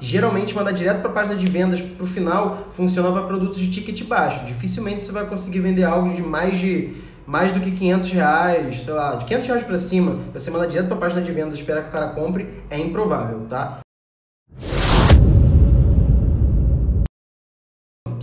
Geralmente, mandar direto para a página de vendas para o final funciona para produtos de ticket baixo. Dificilmente você vai conseguir vender algo de mais de mais do que 500 reais, sei lá, de 500 reais para cima, você mandar direto para a página de vendas e esperar que o cara compre, é improvável, tá?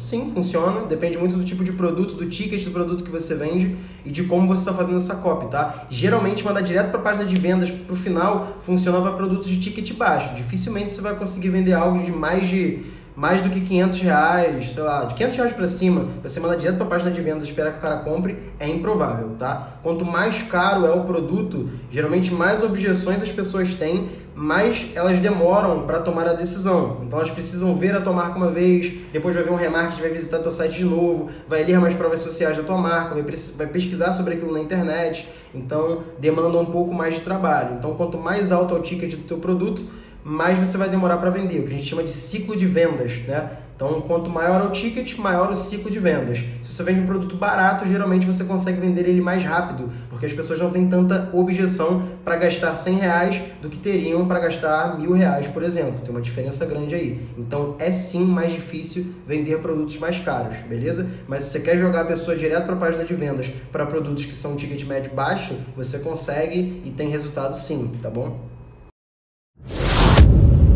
Sim, funciona. Depende muito do tipo de produto, do ticket do produto que você vende e de como você está fazendo essa copy, tá? Geralmente, mandar direto para a página de vendas para o final funciona para produtos de ticket baixo. Dificilmente você vai conseguir vender algo de mais de mais do que 500 reais, sei lá, de 500 reais para cima, você mandar direto para a página de vendas e esperar que o cara compre, é improvável, tá? Quanto mais caro é o produto, geralmente mais objeções as pessoas têm, mais elas demoram para tomar a decisão. Então elas precisam ver a tua marca uma vez, depois vai ver um remarketing, vai visitar teu site de novo, vai ler mais provas sociais da tua marca, vai, vai pesquisar sobre aquilo na internet. Então demanda um pouco mais de trabalho. Então quanto mais alto é o ticket do teu produto, mais você vai demorar para vender, o que a gente chama de ciclo de vendas, né? Então, quanto maior é o ticket, maior o ciclo de vendas. Se você vende um produto barato, geralmente você consegue vender ele mais rápido, porque as pessoas não têm tanta objeção para gastar 100 reais do que teriam para gastar mil reais, por exemplo. Tem uma diferença grande aí. Então, é sim mais difícil vender produtos mais caros, beleza? Mas se você quer jogar a pessoa direto para a página de vendas para produtos que são ticket médio baixo, você consegue e tem resultado sim, tá bom?